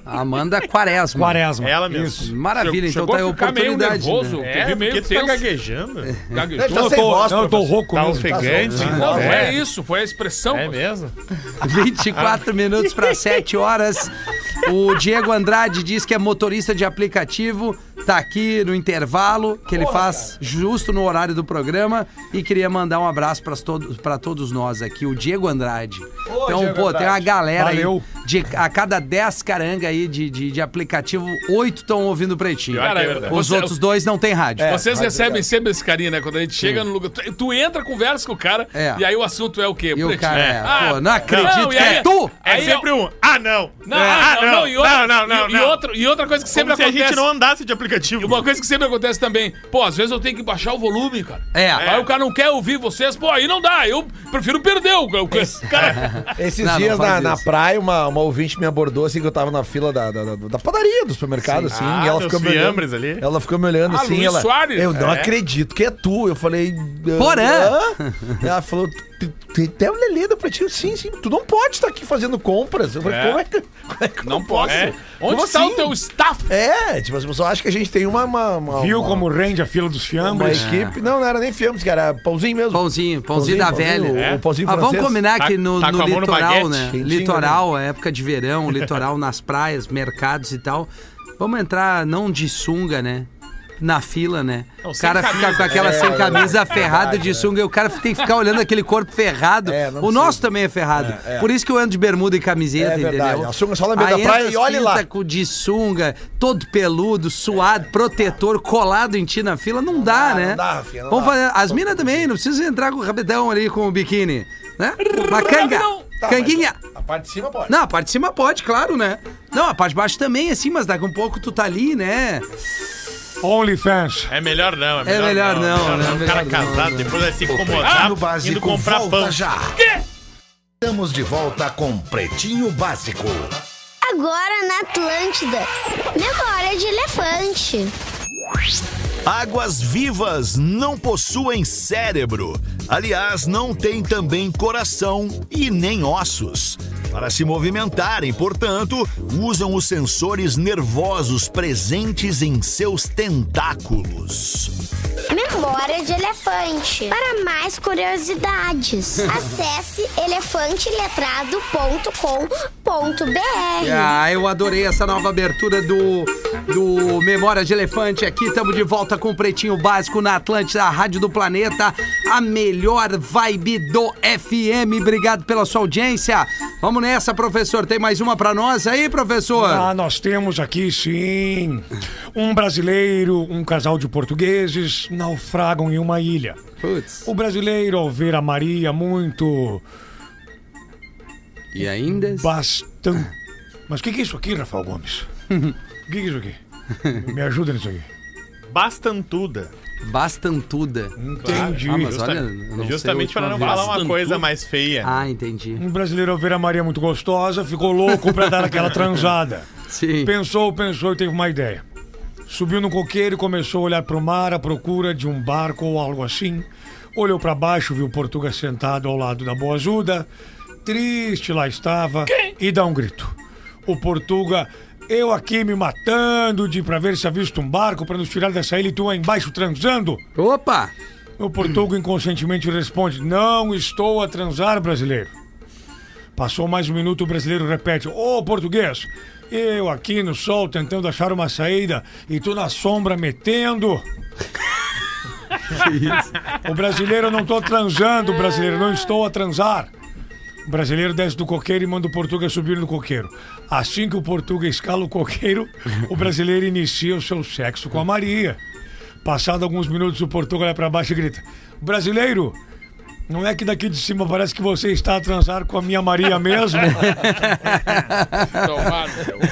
Amanda Quaresma. Quaresma. Ela mesmo. Isso. Maravilha, então Chegou tá aí a ficar meio oportunidade. nervoso. né? É, meio porque tá gaguejando. Gaguejou. Tá eu sem tô, voz, não, eu tô rouco Tá mesmo. ofegante. Tá Não, É. é isso, foi a expressão. É mesmo? 24 minutos para 7 horas. O Diego Andrade diz que é motorista de aplicativo, tá aqui no intervalo, que ele faz justo no horário do programa e queria mandar um abraço para todos, pra todos nós aqui, o Diego Andrade. então, Diego pô, tem uma Andrade. galera Valeu. aí, de, a cada 10 caranga aí de, de, de aplicativo, 8 estão ouvindo o Pretinho. É Cara, verdade. Os você- outros dois não tem rádio. Vocês vai recebem pegar. sempre esse carinho, né? Quando a gente chega no lugar. Tu, tu entra, conversa com o cara, É. e aí o assunto é o quê? E o cara, é, Ah, pô, não acredito não, que aí- é tu! É sempre um. Ah, não! Não, ah, não, não, e outra, não, não, e, não. E, outra, e outra coisa que sempre Como se a acontece. gente não andasse de aplicativo. E uma coisa que sempre acontece também, pô, às vezes eu tenho que baixar o volume, cara. É. Aí o cara não quer ouvir vocês, pô, aí não dá. Eu prefiro perder o, cara. Esses dias na, praia, uma, uma ouvinte me abordou assim que eu tava na fila da, da, da- da padaria do supermercado, assim, Ah, e ela ficou me olhando. fiambres ali. Ela ficou me olhando Ah, assim. Luiz ela, Soares. Eu não É. acredito que é tu. Eu falei. "Ah, Porã. hã?" Ela falou. "Tu- tu- Até o Lelê do Pretinho, sim, sim. Tu não pode estar aqui fazendo compras. Eu falei, É. como é que. Como é que eu Não posso. É. Onde está assim? o teu staff? É, tipo, as pessoas acham que a gente tem uma. uma, uma Viu uma- como rende a fila dos Uma fiambres? equipe. Não, não era nem fiambres, cara. Era pãozinho mesmo. Pãozinho, pãozinho da velha. O, É. o pãozinho Ah, vamos combinar que Tá- no, tá no a mão no litoral, baguete. né? Quentinho, Litoral, é época de verão, litoral nas praias, mercados e tal. Vamos entrar não de sunga, né? Na fila, né? Não, o cara fica camisa. com aquela É, sem é, camisa é ferrada verdade, de é. sunga e o cara tem que ficar olhando aquele corpo ferrado. É, não o nosso também é ferrado. É, é. Por isso que eu ando de bermuda e camiseta, É entendeu? A sunga só na beira Aí da praia e as olhe lá. de sunga, todo peludo, suado, protetor, colado em ti na fila, não dá, dá, né? não dá, Rafinha, não Vamos dá. fazer. As minas também, não precisa entrar com o rabetão ali com o biquíni, né? Uma canga. Tá, Canguinha. A parte de cima pode. Não, a parte de cima pode, claro, né? Não, a parte de baixo também, assim, mas daqui um pouco tu tá ali, né? OnlyFans. É melhor não, é melhor, melhor não, né? O cara Melhor não, casado né? depois vai se incomodar Pretinho indo Básico comprar volta pão. já. Estamos de volta com Pretinho Básico. Agora na Atlântida. Memória de elefante. Águas vivas não possuem cérebro. Aliás, não têm também coração e nem ossos. Para se movimentarem, portanto, usam os sensores nervosos presentes em seus tentáculos. Memória de elefante. Para mais curiosidades, acesse elefanteletrado.com.br. Ah, eu adorei essa nova abertura do, do Memória de Elefante aqui. Estamos de volta com o Pretinho Básico na Atlântida, a Rádio do Planeta, a melhor vibe do FM. Obrigado pela sua audiência. Vamos nessa, professor. Tem mais uma pra nós aí, professor? Ah, nós temos aqui sim. Um brasileiro, um casal de portugueses naufragam em uma ilha. Putz. O brasileiro, ao ver a Maria muito. E ainda? bastante. Mas o que, que é isso aqui, Rafael Gomes? O que, que é isso aqui? Me ajuda nisso aqui. Bastantuda. Bastantuda. Entendi. Ah, mas olha, não Justamente para não última falar uma Bastantuda. coisa mais feia. Ah, entendi. Um brasileiro, ao ver a Maria muito gostosa, ficou louco pra dar aquela transada. Sim. Pensou, pensou e teve uma ideia. Subiu no coqueiro e começou a olhar pro mar à procura de um barco ou algo assim. Olhou pra baixo, viu o Portuga sentado ao lado da boazuda. Triste lá estava e dá um grito. O Portuga, eu aqui me matando de pra ver se avista um barco pra nos tirar dessa ilha e tu aí embaixo transando. Opa! O Portuga inconscientemente responde: Não estou a transar, brasileiro. Passou mais um minuto, o brasileiro repete: Ô português, eu aqui no sol tentando achar uma saída e tu na sombra metendo. o brasileiro, não estou transando, brasileiro, não estou a transar. O brasileiro desce do coqueiro e manda o Portuga subir no coqueiro. Assim que o Portuga escala o coqueiro, o brasileiro inicia o seu sexo com a Maria. Passado alguns minutos, o Portuga olha pra baixo e grita: Brasileiro, não é que daqui de cima parece que você está a transar com a minha Maria mesmo?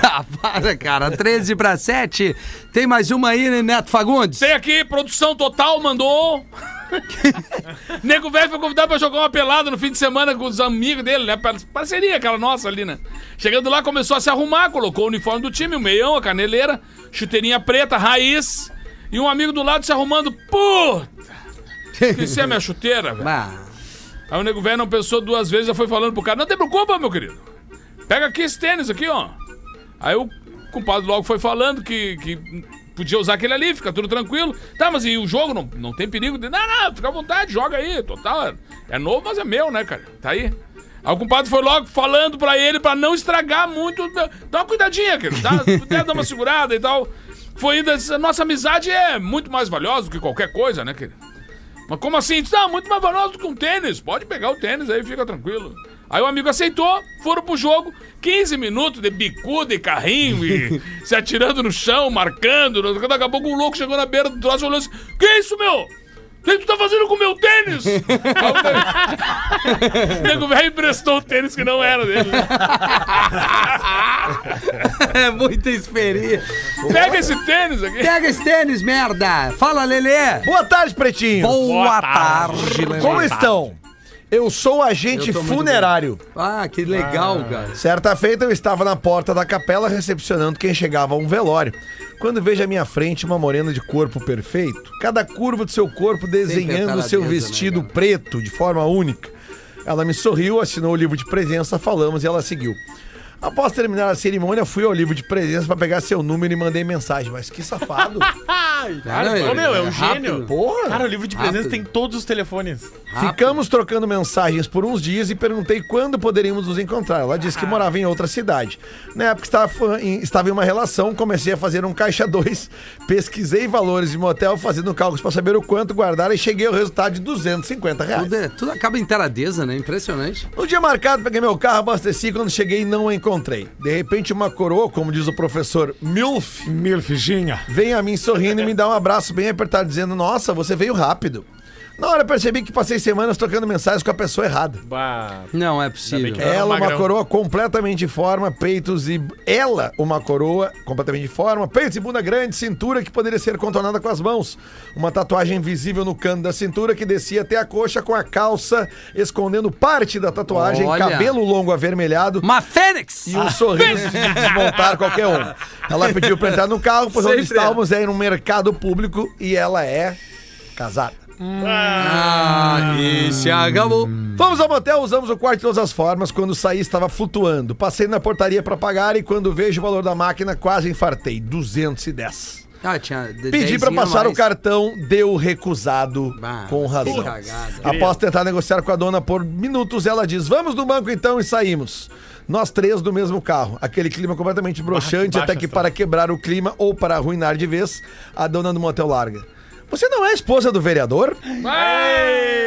Ah, para, cara. 13 para 7. Tem mais uma aí, né, Neto Fagundes? Tem aqui, produção total mandou. Nego velho foi convidado pra jogar uma pelada no fim de semana com os amigos dele, né? Par- Parceria aquela nossa ali, né? Chegando lá, começou a se arrumar, colocou o uniforme do time, o meião, a caneleira, chuteirinha preta, raiz. E um amigo do lado se arrumando. Puta! Esqueci a minha chuteira, velho. Aí o nego velho não pensou duas vezes, já foi falando pro cara: Não te preocupa, meu querido. Pega aqui esse tênis aqui, ó. Aí o compadre logo foi falando que, que podia usar aquele ali, fica tudo tranquilo. Tá, mas e o jogo não, não tem perigo? de- Não, não, fica à vontade, joga aí, total. É novo, mas é meu, né, cara? Tá aí. Aí o compadre foi logo falando pra ele pra não estragar muito. Dá uma cuidadinha, querido. Dá, puder dar uma segurada e tal. Foi ainda. Nossa amizade é muito mais valiosa do que qualquer coisa, né, querido? Mas como assim? Não, muito mais valioso do que um tênis. Pode pegar o tênis aí, fica tranquilo. Aí o amigo aceitou, foram pro jogo, 15 minutos de bicuda e carrinho e se atirando no chão, marcando. Daqui a pouco um louco chegou na beira do troço e olhou assim: Que isso, meu? O que tu tá fazendo com o meu tênis? O nego- velho emprestou o tênis que não era dele. é muita experiência. Pega esse tênis aqui. Pega esse tênis, merda. Fala, Lelê. Boa tarde, pretinho. Boa tarde, Lelê. Como estão? Eu sou agente Eu funerário. Ah, que legal, cara. Certa feita eu estava na porta da capela recepcionando quem chegava a um velório. Quando vejo à minha frente uma morena de corpo perfeito, cada curva do seu corpo desenhando o seu né, vestido cara? preto de forma única. Ela me sorriu, assinou o livro de presença, falamos e ela seguiu. Após terminar a cerimônia, fui ao livro de presença para pegar seu número e mandei mensagem. Mas que safado. Cara, Ô, meu, é um rápido. gênio. Porra. Cara, o livro de presença Rápido. tem todos os telefones. Ficamos trocando mensagens por uns dias e perguntei quando poderíamos nos encontrar. Ela disse que morava em outra cidade. Na época estava em, estava em uma relação, comecei a fazer um caixa 2, pesquisei valores de motel, fazendo cálculos para saber o quanto guardar e cheguei ao resultado de 250 reais. Tudo, é- tudo acaba em taradeza, né? Impressionante. No dia marcado, peguei meu carro, abasteci. Quando cheguei, não a encontrei. De repente, uma coroa, como diz o professor Milf, Milfizinha. vem a mim sorrindo e me dá um abraço bem apertado, dizendo: Nossa, você veio rápido. Na hora eu percebi que passei semanas trocando mensagens com a pessoa errada. Bah. Não é possível. Era Ela, uma magrão. coroa completamente forma, peitos e. Ela, uma coroa completamente forma, peitos e bunda grande, cintura que poderia ser contornada com as mãos. Uma tatuagem visível no canto da cintura que descia até a coxa com a calça escondendo parte da tatuagem, Olha. cabelo longo avermelhado. Uma fênix! E um sorriso de desmontar qualquer um. Ela pediu pra entrar no carro, pois onde Sempre é. estávamos é em um mercado público e ela é casada. Ah, e se acabou. Fomos ao motel, usamos o quarto de todas as formas. Quando saí, estava flutuando. Passei na portaria para pagar e quando vejo o valor da máquina, quase infartei. 210. Ah, tinha. de- Pedi para dezinho a passar o mais. cartão, deu recusado Bah, com razão. que cagada. Após tentar negociar com a dona por minutos, ela diz: Vamos no banco então e saímos. Nós três do mesmo carro. Aquele clima completamente broxante, baixa até que para quebrar o clima ou para arruinar de vez, a dona do motel larga. Você não é a esposa do vereador?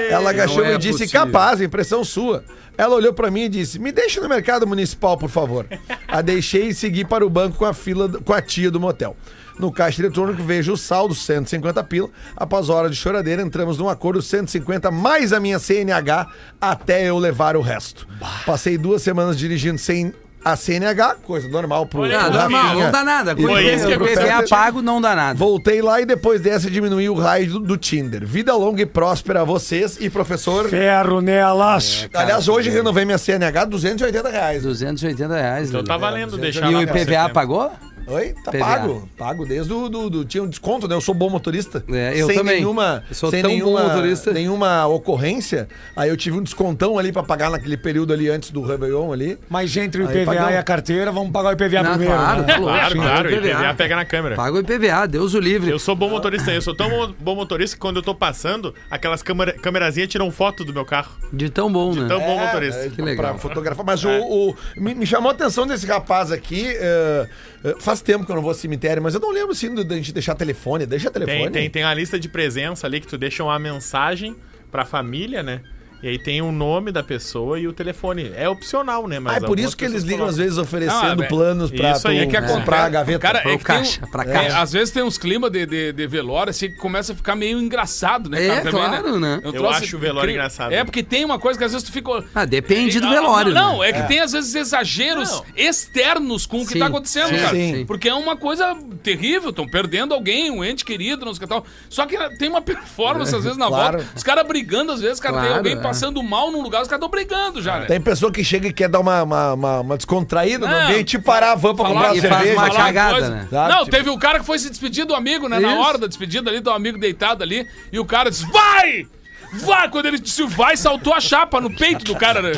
Ela agachou é e disse: possível. capaz, impressão sua. Ela olhou pra mim e disse: Me deixa no mercado municipal, por favor. a deixei e segui para o banco com a fila com a tia do motel. No caixa eletrônico vejo o saldo, 150 pila. Após hora de choradeira, entramos num acordo 150 mais a minha CNH até eu levar o resto. Passei duas semanas dirigindo sem a CNH, coisa normal pro Olha, pro normal, não dá nada. Quando Foi isso que o pro PVA Fetter. pago, não dá nada. Voltei lá e depois dessa diminuiu o raio do, do Tinder. Vida longa e próspera a vocês e professor. Ferro nelas. Aliás, hoje renovei minha CNH 280 reais. 280 reais. Então tá valendo deixar E lá o IPVA pagou? Oi? Tá PVA. pago. Pago desde o do, do- Tinha um desconto, né? Eu sou bom motorista. É, eu sem também. Nenhuma, Eu sou sem tão bom nenhuma, motorista. Nenhuma ocorrência. Aí eu tive um descontão ali pra pagar naquele período ali antes do Réveillon ali. Mas entre o IPVA e a carteira, vamos pagar o IPVA Não, primeiro. claro, né? Claro, Sim, claro. O IPVA pega na câmera. Paga o IPVA, Deus o livre. Eu sou bom motorista, eu sou tão bom motorista que quando eu tô passando, aquelas câmera, câmerazinhas tiram foto do meu carro. De tão bom, né? Tão bom É, motorista. é, Que legal. Pra fotografar. Mas o, o- me, me chamou a atenção desse rapaz aqui. é, é, faz tempo que eu não vou ao cemitério, mas eu não lembro assim da gente deixar telefone. Deixa telefone. Tem, tem, tem uma lista de presença ali que tu deixa uma mensagem pra família, né? E aí tem o nome da pessoa e o telefone. É opcional, né? Mas Ah, é por isso que eles ligam às colocam. vezes oferecendo Ah, é- planos pra isso aí tu é que acontece. comprar a gaveta. Cara, é que caixa, um- pra é, caixa. às vezes tem uns climas de, de, de velório assim que começa a ficar meio engraçado, né, É, cara? Também, claro, né? um Eu troço acho o velório incrível. engraçado. É, porque tem uma coisa que às vezes tu fica. Ah, depende do Ah, velório, Não, né? é que tem às vezes exageros Não. externos com o que Sim, tá acontecendo, sim, cara. sim. Porque é uma coisa terrível, estão perdendo alguém, um ente querido, não sei o que tal. Só que tem uma performance às vezes na Claro. volta. Os caras brigando, às vezes, cara, tem alguém é. Passando mal num lugar, os caras estão brigando já, né? Tem pessoa que chega e quer dar uma, uma, uma- uma descontraída no Não, ambiente e parar a van pra falar- comprar e uma faz cerveja. uma falar cagada, coisa. né? Tá, Não, tipo- teve o cara que foi se despedir do amigo, né? Na hora da despedida ali, do amigo deitado ali, e o cara disse: Vai! Vai! Quando ele disse vai, saltou a chapa no peito do cara, né?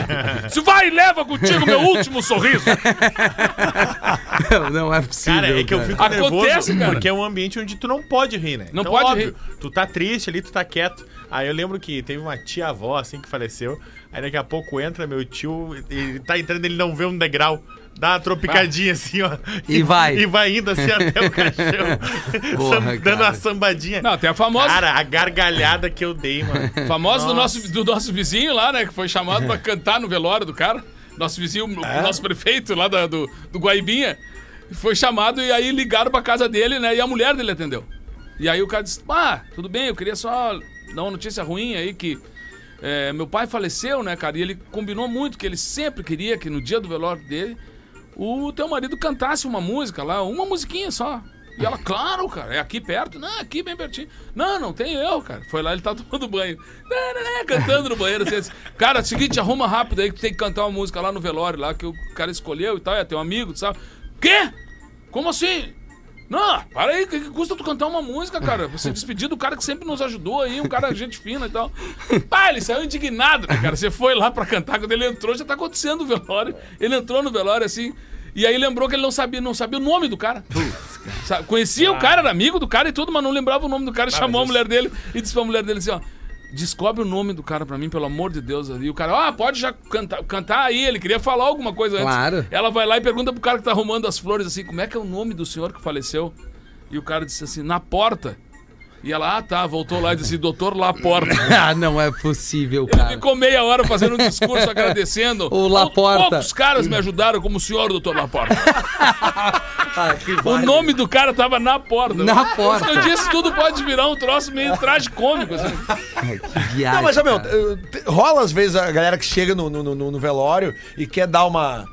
Disse, vai, leva contigo meu último sorriso. Não é possível. Cara, é que eu fico Acontece, nervoso cara. porque é um ambiente onde tu não pode rir, né? Não pode Tu tá triste ali, tu tá quieto. Aí eu lembro que teve uma tia-avó, assim, que faleceu. Aí daqui a pouco entra meu tio, ele tá entrando, ele não vê um degrau. Dá uma tropicadinha assim, ó. E vai. E vai indo assim até o caixão. Porra, dando cara. uma sambadinha. Não, tem a famosa, Cara, a gargalhada que eu dei, mano. famosa do, nosso, do nosso vizinho lá, né? Que foi chamado pra cantar no velório do cara. Nosso vizinho, o nosso prefeito lá da- do, do Guaibinha. Foi chamado e aí ligaram pra casa dele, né? E a mulher dele atendeu. E aí o cara disse: Ah, tudo bem, eu queria só dar uma notícia ruim aí que. é, meu pai faleceu, né, cara? E ele combinou muito que ele sempre queria que no dia do velório dele o teu marido cantasse uma música lá, uma musiquinha só. E ela, claro, cara, é aqui perto? Não, aqui bem pertinho. Não, não tem erro, cara. Foi lá, ele tá tomando banho. Cantando no banheiro. Assim, assim. cara, é o seguinte, arruma rápido aí que tem que cantar uma música lá no velório, lá que o cara escolheu e tal, é teu amigo, sabe? Quê? Como assim? Não, para aí, o que, que custa tu cantar uma música, cara? Você despedir do cara que sempre nos ajudou aí, um cara gente fina e tal. Pá, ele saiu indignado, né, cara? Você foi lá pra cantar, quando ele entrou, já tá acontecendo o velório. Ele entrou no velório assim. E aí lembrou que ele não sabia, não sabia o nome do cara. Conhecia o cara, era amigo do cara e tudo, mas não lembrava o nome do cara. chamou a mulher dele e disse pra mulher dele assim, ó. Descobre o nome do cara pra mim, pelo amor de Deus. E o cara, ah, pode já cantar, cantar aí. Ele queria falar alguma coisa antes. Claro. Ela vai lá e pergunta pro cara que tá arrumando as flores assim, como é que é o nome do senhor que faleceu? E o cara disse assim, na porta. E ela, ah, tá, voltou lá e disse, doutor Laporta. ah, não é possível, cara. Ficou meia hora fazendo um discurso agradecendo. O Laporta. Poucos caras me ajudaram, como o senhor, doutor Laporta. Ah, que O nome do cara tava na porta. Na porta. Eu disse, tudo pode virar um troço meio tragicômico, assim. Ai, que viagem, Não, mas, ó, meu, rola às vezes a galera que chega no, no, no- no velório e quer dar uma.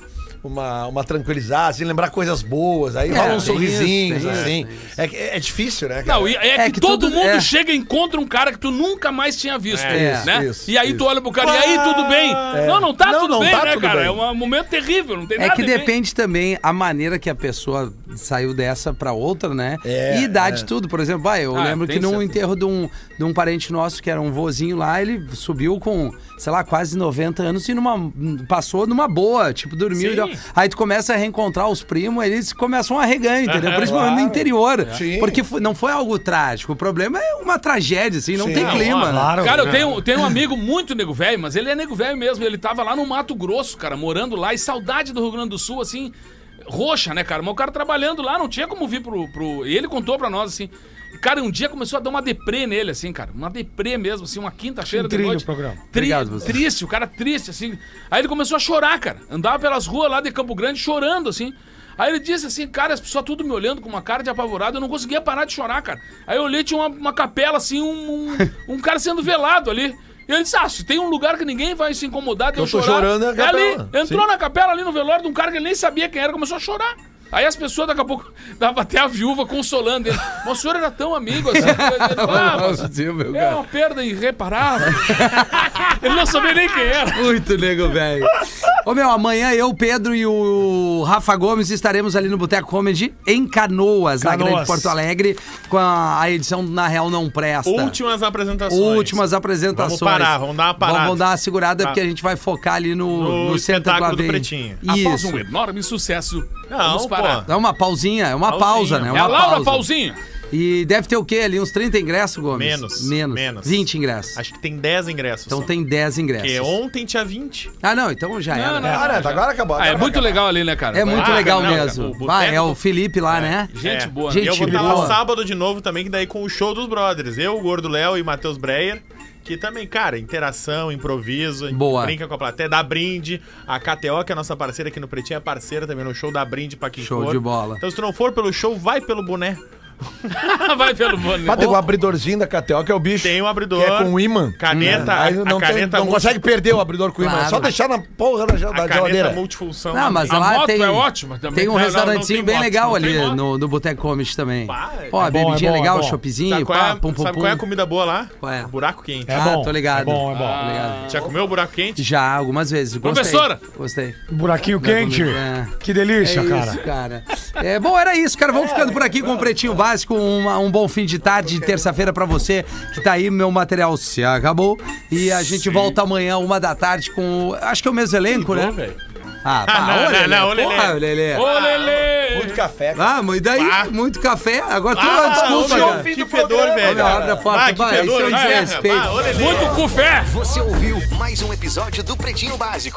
Uma, uma tranquilizada, assim, lembrar coisas boas, aí É, rola uns tem sorrisinhos, isso, assim. isso, É, que- é difícil, né? cara? Não, e é, É que, que todo tudo- mundo é. chega e encontra um cara que tu nunca mais tinha visto, É, né? isso, e aí isso. tu olha pro cara, e aí tudo bem? Não, não tá Não, tudo não bem, tá né, tudo cara? bem. É um momento terrível, não tem É nada que de bem. depende também a maneira que a pessoa saiu dessa pra outra, né? É, e idade é. tudo. Por exemplo, vai, eu Ah, lembro que num enterro de um, de um parente nosso, que era um vozinho lá, ele subiu com, sei lá, quase 90 anos e numa, passou numa boa, tipo, dormiu. Sim. Aí tu começa a reencontrar os primos, eles começam a reganhar, entendeu? Principalmente no interior. Sim. Porque foi- não foi algo trágico. O problema é uma tragédia, assim, não Sim. tem Não, clima. né? Claro. Cara, eu tenho, tenho um amigo muito nego velho, mas ele é nego velho mesmo. Ele tava lá no Mato Grosso, cara, morando lá, e saudade do Rio Grande do Sul, assim, roxa, né, cara? Mas o cara trabalhando lá, não tinha como vir pro. pro... E ele contou pra nós, assim. Cara, um dia começou a dar uma deprê nele, assim, cara. Uma deprê mesmo, assim, uma quinta-feira de noite. o programa. Tri- Obrigado, você. triste, o cara triste, assim. Aí ele começou a chorar, cara. Andava pelas ruas lá de Campo Grande chorando, assim. Aí ele disse assim, cara, as pessoas tudo me olhando com uma cara de apavorado, eu não conseguia parar de chorar, cara. Aí eu olhei, tinha uma, uma capela, assim, um, um, um cara sendo velado ali. E ele disse, ah, se tem um lugar que ninguém vai se incomodar de eu, Eu tô chorar, chorando, é a ali. capela. Entrou na capela ali no velório de um cara que ele nem sabia quem era, começou a chorar. Aí as pessoas, daqui a pouco, dava até a viúva consolando ele. Mas o senhor era tão amigo assim. Ele, ah, meu é cara. uma perda irreparável. ele não sabia nem quem era. Muito nego, velho. Ô, meu, amanhã eu, Pedro e o Rafa Gomes estaremos ali no Boteco Comedy em Canoas, na Canoas. Grande Porto Alegre, com a, a edição Na Real Não Presta. Últimas apresentações. Últimas apresentações. Vamos parar, vamos dar uma parada. Vamos, vamos dar uma segurada, Tá. porque a gente vai focar ali no, No no, Centro do. Pretinho. Após Isso. um enorme sucesso, Não, vamos parar. Pô. É uma pausinha, é uma Pausinha. pausa, né? É Uma a Laura pausa. Pauzinho. E deve ter o quê ali? Uns 30 ingressos, Gomes? Menos, Menos. menos. 20 ingressos. Acho que tem 10 ingressos. Então só. tem 10 ingressos. Porque ontem tinha 20. Ah, não, então já era. não, Ah, não, agora acabou. Ah, é agora muito acabou. legal ali, né, cara? É muito Ah, legal não, mesmo. o Vai, é o Felipe lá, né? Gente É. boa. Gente e eu vou estar lá sábado de novo também, que daí com o show dos brothers. Eu, o Gordo Léo e Matheus Breyer. Que também, cara, interação, improviso, Boa. brinca com a plateia, dá brinde. A KTO, que é a nossa parceira aqui no Pretinho, é parceira também no show, dá brinde pra quem Show for. de bola. Então se tu não for pelo show, vai pelo boné. Vai pelo boné. Mas tem o abridorzinho da KTO, que é o bicho. Tem um abridor. Que é com imã. Caneta, Aí a, não, a tem- caneta não multi- consegue perder o abridor com imã. É Claro. só deixar na porra da, a da caneta geladeira. multifunção. Não, mas A lá moto tem, é ótima também. tem um Não, não, tem bem moto, legal não ali moto. no, no Boteco Comedy também. Pá, é Pô, a bom, é bebidinha bom, é legal, choppzinho, Sabe, qual pá, é, pum, pum, sabe qual é a pum. comida boa lá? Qual é? Buraco quente. É Ah, bom. tô ligado. É bom, é bom. Ligado. Já comeu o buraco quente? Já, algumas vezes. Gostei. Professora! Gostei. Buraquinho quente. É. Que delícia, é cara. isso, cara. É, bom, era isso, cara. Vamos ficando por aqui com o Pretinho Básico. uma- um bom fim de tarde, de terça-feira pra você que tá aí. Meu material se acabou. E a gente volta amanhã, uma da tarde, com. o- Acho que é o mesmo elenco, né? velho. Ah, Ah, não, ô, Lelê, não, ô, Lelê. porra, Lelê. Ô, Lelê! Muito café. Ah, mas e daí? Ah. Muito café. Agora tu Ah, desculpa, ô, cara. meu, que fedor, velho. Meu, abre a porta, Ah, que fedor, isso é um vai, desrespeito. Lelê. Muito com fé! Você ouviu mais um episódio do Pretinho Básico.